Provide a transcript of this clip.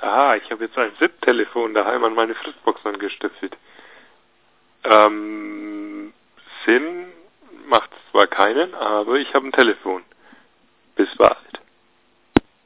Aha, ich habe jetzt ein SIP-Telefon daheim an meine Fritzbox angestöpselt. Ähm, Sinn macht zwar keinen, aber ich habe ein Telefon.